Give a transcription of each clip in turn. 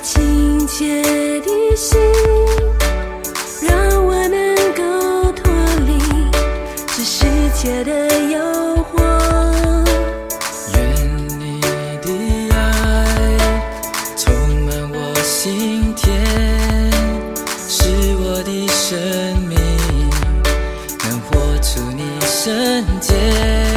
亲切的心，让我能够脱离这世界的诱惑。愿你的爱充满我心田，使我的生命能活出你圣洁。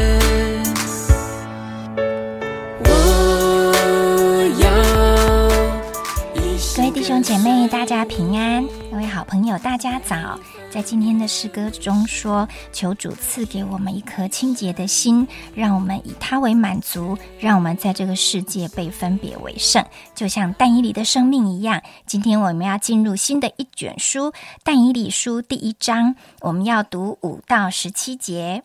兄姐妹，大家平安；各位好朋友，大家早。在今天的诗歌中说：“求主赐给我们一颗清洁的心，让我们以它为满足，让我们在这个世界被分别为圣，就像但以理的生命一样。”今天我们要进入新的一卷书《但以理书》第一章，我们要读五到十七节。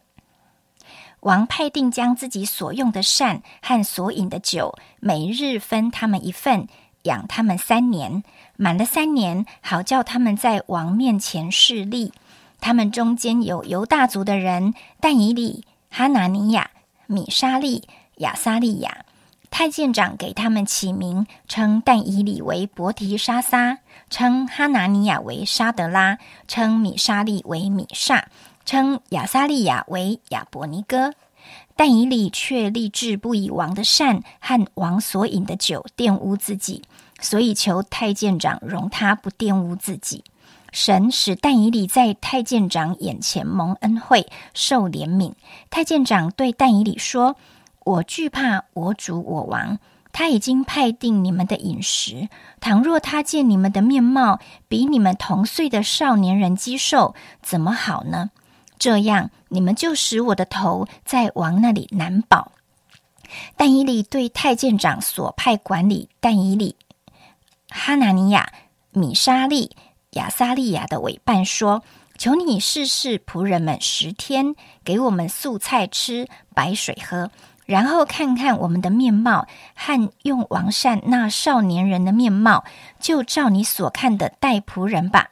王派定将自己所用的膳和所饮的酒，每日分他们一份，养他们三年。满了三年，好叫他们在王面前示例。他们中间有犹大族的人，但以理、哈拿尼亚、米沙利、亚撒利亚。太监长给他们起名，称但以理为伯提沙撒，称哈拿尼亚为沙德拉，称米沙利为米沙，称亚撒利亚为亚伯尼哥。但以理却立志不以王的膳和王所饮的酒玷污自己，所以求太监长容他不玷污自己。神使但以理在太监长眼前蒙恩惠，受怜悯。太监长对但以理说：“我惧怕我主我王，他已经派定你们的饮食。倘若他见你们的面貌比你们同岁的少年人肌瘦，怎么好呢？这样，你们就使我的头在王那里难保。”但以理对太监长所派管理但以理、哈拿尼亚、米沙利、亚撒利亚的委办说：“求你试试仆人们十天，给我们素菜吃，白水喝，然后看看我们的面貌和用王膳那少年人的面貌，就照你所看的待仆人吧。”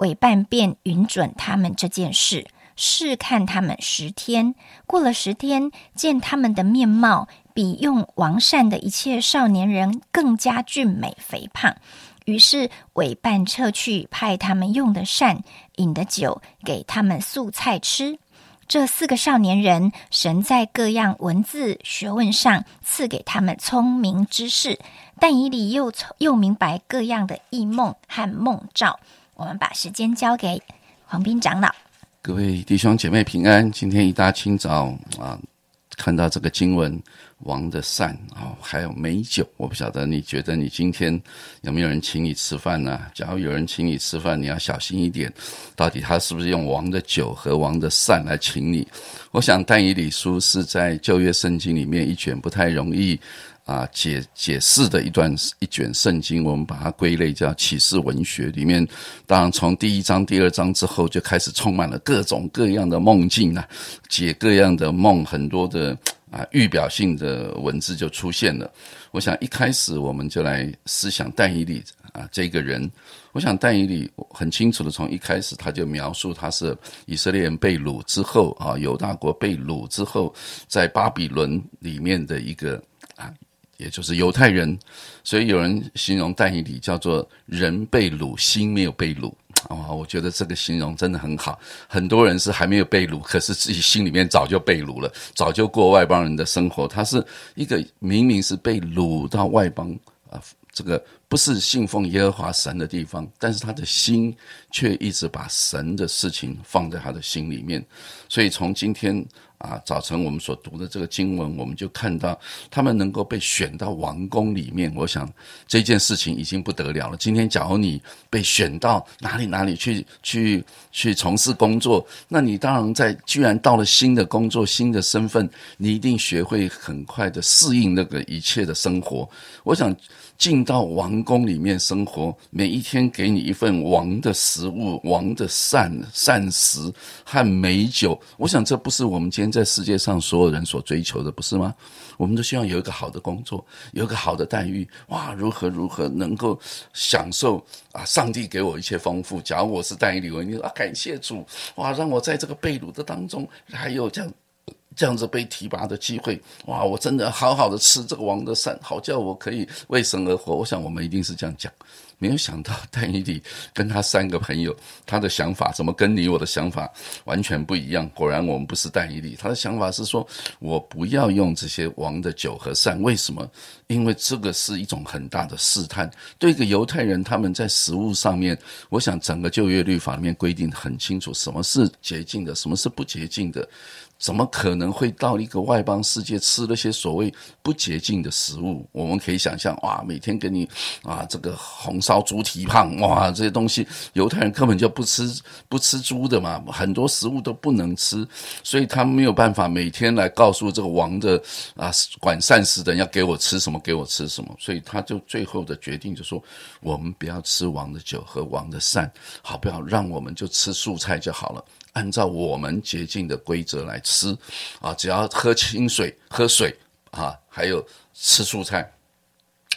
委办便允准他们这件事，试看他们十天。过了十天，见他们的面貌比用王善的一切少年人更加俊美肥胖，于是委办撤去派他们用的膳、饮的酒，给他们素菜吃。这四个少年人，神在各样文字学问上赐给他们聪明知识，但以理又又明白各样的异梦和梦兆。我们把时间交给黄斌长老。各位弟兄姐妹平安。今天一大清早啊，看到这个经文王的膳啊，还有美酒。我不晓得你觉得你今天有没有人请你吃饭呢？假如有人请你吃饭，你要小心一点，到底他是不是用王的酒和王的膳来请你？我想但以理书是在旧约圣经里面一卷不太容易。啊，解解释的一段一卷圣经，我们把它归类叫启示文学。里面当然从第一章、第二章之后就开始充满了各种各样的梦境啊，解各样的梦，很多的啊预表性的文字就出现了。我想一开始我们就来思想但以理啊这个人。我想但以理很清楚的从一开始他就描述他是以色列人被掳之后啊，犹大国被掳之后，在巴比伦里面的一个啊。也就是犹太人，所以有人形容但以理叫做“人被掳，心没有被掳”啊，我觉得这个形容真的很好。很多人是还没有被掳，可是自己心里面早就被掳了，早就过外邦人的生活。他是一个明明是被掳到外邦啊，这个不是信奉耶和华神的地方，但是他的心却一直把神的事情放在他的心里面。所以从今天。啊，早晨我们所读的这个经文，我们就看到他们能够被选到王宫里面。我想这件事情已经不得了了。今天假如你被选到哪里哪里去去去从事工作，那你当然在居然到了新的工作、新的身份，你一定学会很快的适应那个一切的生活。我想。进到王宫里面生活，每一天给你一份王的食物、王的膳膳食和美酒。我想这不是我们今天在世界上所有人所追求的，不是吗？我们都希望有一个好的工作，有一个好的待遇。哇，如何如何能够享受啊？上帝给我一切丰富。假如我是但以理，我你说啊，感谢主，哇，让我在这个被掳的当中还有这样。这样子被提拔的机会，哇！我真的好好的吃这个王的膳，好叫我可以为神而活。我想我们一定是这样讲。没有想到戴以理跟他三个朋友，他的想法怎么跟你我的想法完全不一样？果然我们不是戴以理，他的想法是说，我不要用这些王的酒和膳，为什么？因为这个是一种很大的试探。对一个犹太人，他们在食物上面，我想整个旧约律法里面规定很清楚，什么是洁净的，什么是不洁净的。怎么可能会到一个外邦世界吃那些所谓不洁净的食物？我们可以想象，哇，每天给你啊这个红烧猪蹄膀，哇，这些东西，犹太人根本就不吃 不吃猪的嘛，很多食物都不能吃，所以他没有办法每天来告诉这个王的啊管膳食的要给我吃什么，给我吃什么，所以他就最后的决定就说，我们不要吃王的酒和王的膳，好不要让我们就吃素菜就好了。按照我们洁净的规则来吃，啊，只要喝清水、喝水啊，还有吃蔬菜。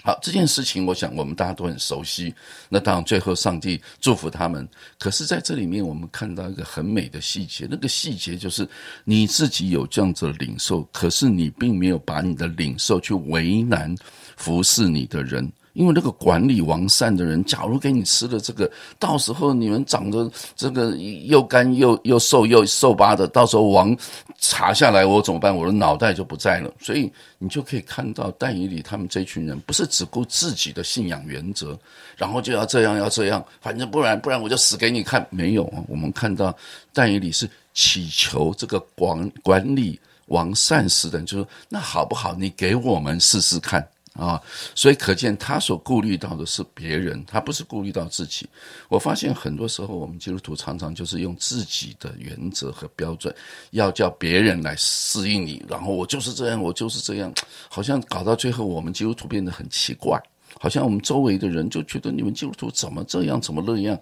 好，这件事情我想我们大家都很熟悉。那当然，最后上帝祝福他们。可是，在这里面我们看到一个很美的细节，那个细节就是你自己有这样子的领受，可是你并没有把你的领受去为难服侍你的人。因为那个管理王善的人，假如给你吃了这个，到时候你们长得这个又干又又瘦又瘦巴的，到时候王查下来我怎么办？我的脑袋就不在了。所以你就可以看到但以里他们这群人，不是只顾自己的信仰原则，然后就要这样要这样，反正不然不然我就死给你看。没有啊，我们看到但以里是祈求这个管管理王善时的，就说那好不好？你给我们试试看。啊，所以可见他所顾虑到的是别人，他不是顾虑到自己。我发现很多时候，我们基督徒常常就是用自己的原则和标准，要叫别人来适应你，然后我就是这样，我就是这样，好像搞到最后，我们基督徒变得很奇怪，好像我们周围的人就觉得你们基督徒怎么这样，怎么那样。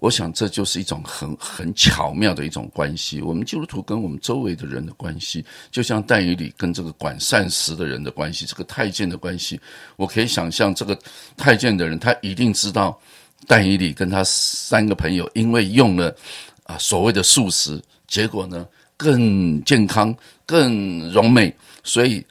我想这就是一种很很巧妙的一种关系。我们基督徒跟我们周围的人的关系，就像但以理跟这个管膳食的人的关系，这个太监的关系。我可以想象，这个太监的人，他一定知道但以理跟他三个朋友，因为用了啊所谓的素食，结果呢更健康、更柔美。所以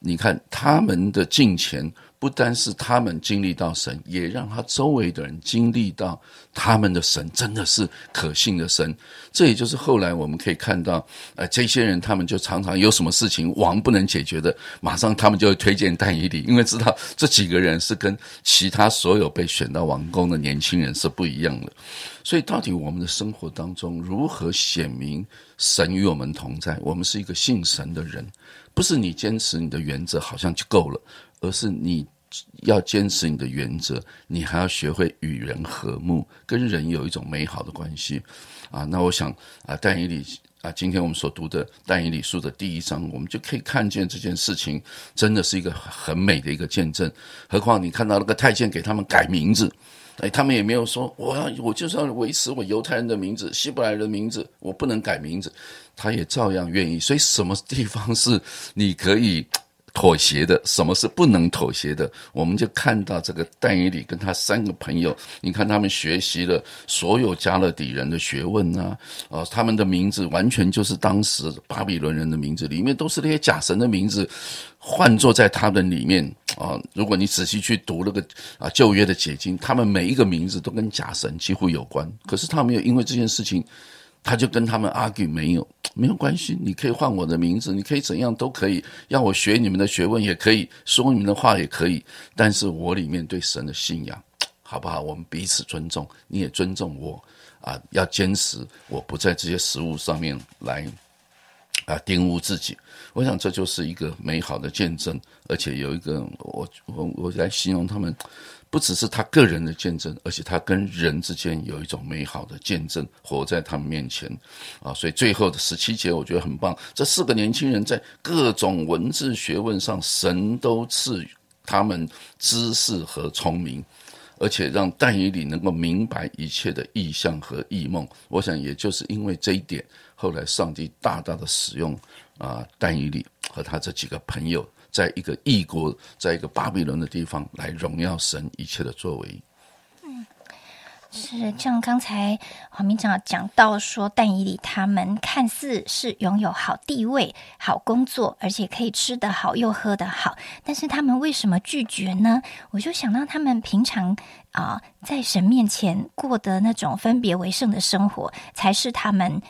你看他们的金钱。不单是他们经历到神，也让他周围的人经历到他们的神真的是可信的神。这也就是后来我们可以看到，呃，这些人他们就常常有什么事情王不能解决的，马上他们就会推荐但以理，因为知道这几个人是跟其他所有被选到王宫的年轻人是不一样的。所以，到底我们的生活当中如何显明神与我们同在？我们是一个信神的人，不是你坚持你的原则好像就够了。而是你要坚持你的原则，你还要学会与人和睦，跟人有一种美好的关系啊。那我想啊，但以理啊，今天我们所读的但以理书的第一章，我们就可以看见这件事情真的是一个很美的一个见证。何况你看到那个太监给他们改名字，哎，他们也没有说我要我就是要维持我犹太人的名字、希伯来人的名字，我不能改名字，他也照样愿意。所以什么地方是你可以？妥协的，什么是不能妥协的？我们就看到这个但以理跟他三个朋友，你看他们学习了所有加勒底人的学问啊，呃，他们的名字完全就是当时巴比伦人的名字，里面都是那些假神的名字，换作在他们里面啊。如果你仔细去读那个啊旧约的解经，他们每一个名字都跟假神几乎有关，可是他没有因为这件事情。他就跟他们 argue 没有没有关系，你可以换我的名字，你可以怎样都可以，要我学你们的学问也可以说你们的话也可以，但是我里面对神的信仰，好不好？我们彼此尊重，你也尊重我啊，要坚持，我不在这些食物上面来啊玷污自己。我想这就是一个美好的见证，而且有一个我我我来形容他们。不只是他个人的见证，而且他跟人之间有一种美好的见证，活在他们面前，啊，所以最后的十七节我觉得很棒。这四个年轻人在各种文字学问上，神都赐予他们知识和聪明，而且让但以理能够明白一切的意象和异梦。我想，也就是因为这一点，后来上帝大大的使用啊但以理和他这几个朋友。在一个异国，在一个巴比伦的地方来荣耀神一切的作为。嗯，是像刚才黄明长讲到说，但以理他们看似是拥有好地位、好工作，而且可以吃得好又喝得好，但是他们为什么拒绝呢？我就想到他们平常啊，在神面前过的那种分别为圣的生活，才是他们。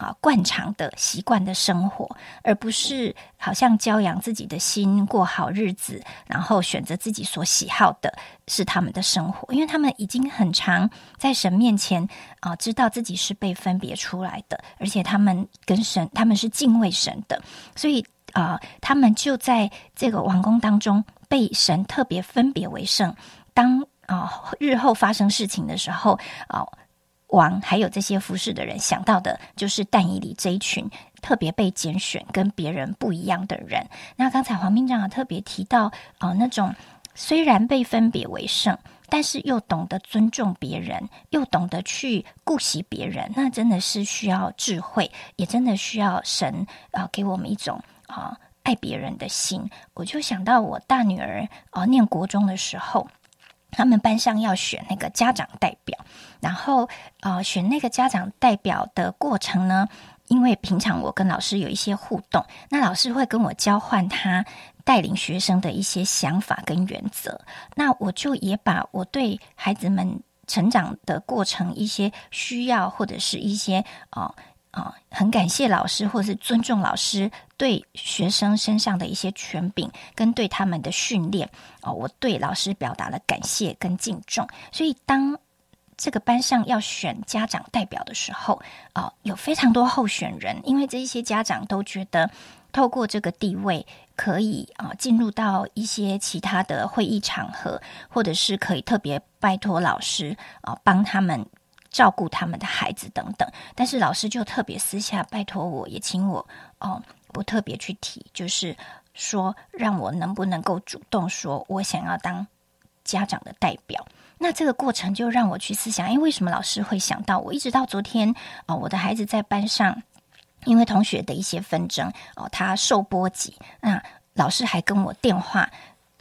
啊，惯常的习惯的生活，而不是好像教养自己的心过好日子，然后选择自己所喜好的是他们的生活，因为他们已经很常在神面前啊，知道自己是被分别出来的，而且他们跟神，他们是敬畏神的，所以啊，他们就在这个王宫当中被神特别分别为圣。当啊日后发生事情的时候啊。王还有这些服侍的人想到的就是但以里这一群特别被拣选、跟别人不一样的人。那刚才黄兵长特别提到哦，那种虽然被分别为圣，但是又懂得尊重别人，又懂得去顾惜别人，那真的是需要智慧，也真的需要神啊给我们一种啊爱别人的心。我就想到我大女儿啊念国中的时候。他们班上要选那个家长代表，然后呃，选那个家长代表的过程呢，因为平常我跟老师有一些互动，那老师会跟我交换他带领学生的一些想法跟原则，那我就也把我对孩子们成长的过程一些需要或者是一些啊。啊，很感谢老师，或是尊重老师对学生身上的一些权柄跟对他们的训练哦，我对老师表达了感谢跟敬重。所以，当这个班上要选家长代表的时候，哦，有非常多候选人，因为这一些家长都觉得透过这个地位可以啊进入到一些其他的会议场合，或者是可以特别拜托老师啊帮他们。照顾他们的孩子等等，但是老师就特别私下拜托我，也请我哦，不特别去提，就是说让我能不能够主动说，我想要当家长的代表。那这个过程就让我去思想，哎，为什么老师会想到我？一直到昨天哦，我的孩子在班上，因为同学的一些纷争哦，他受波及，那老师还跟我电话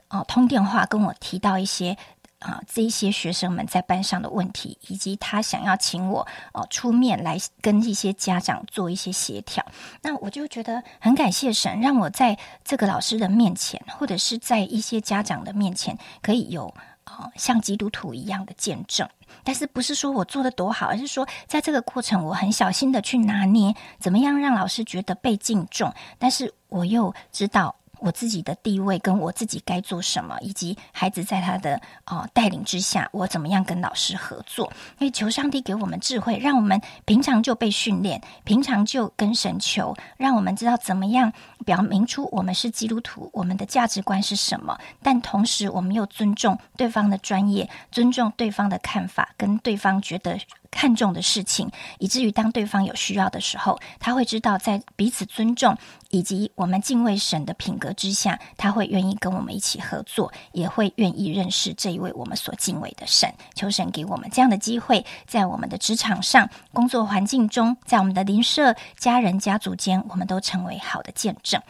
哦，通电话跟我提到一些。啊，这一些学生们在班上的问题，以及他想要请我哦出面来跟一些家长做一些协调，那我就觉得很感谢神，让我在这个老师的面前，或者是在一些家长的面前，可以有啊像基督徒一样的见证。但是不是说我做的多好，而是说在这个过程，我很小心的去拿捏，怎么样让老师觉得被敬重，但是我又知道。我自己的地位跟我自己该做什么，以及孩子在他的哦带领之下，我怎么样跟老师合作？因为求上帝给我们智慧，让我们平常就被训练，平常就跟神求，让我们知道怎么样表明出我们是基督徒，我们的价值观是什么。但同时，我们又尊重对方的专业，尊重对方的看法，跟对方觉得。看重的事情，以至于当对方有需要的时候，他会知道在彼此尊重以及我们敬畏神的品格之下，他会愿意跟我们一起合作，也会愿意认识这一位我们所敬畏的神。求神给我们这样的机会，在我们的职场上、工作环境中，在我们的邻舍、家人、家族间，我们都成为好的见证。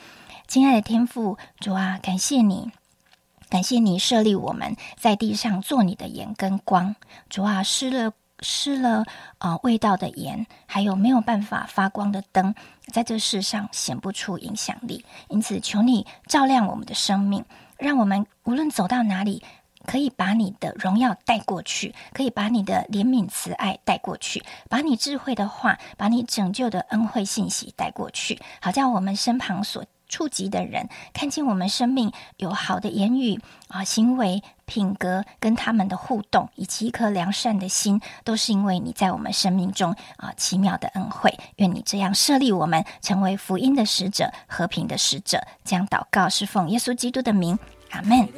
亲爱的天父主啊，感谢你，感谢你设立我们在地上做你的盐跟光。主啊，失了。失了啊，味道的盐，还有没有办法发光的灯，在这世上显不出影响力。因此，求你照亮我们的生命，让我们无论走到哪里，可以把你的荣耀带过去，可以把你的怜悯慈爱带过去，把你智慧的话，把你拯救的恩惠信息带过去，好叫我们身旁所。触及的人看见我们生命有好的言语啊、行为、品格，跟他们的互动，以及一颗良善的心，都是因为你在我们生命中啊奇妙的恩惠。愿你这样设立我们，成为福音的使者、和平的使者。将祷告是奉耶稣基督的名，阿门。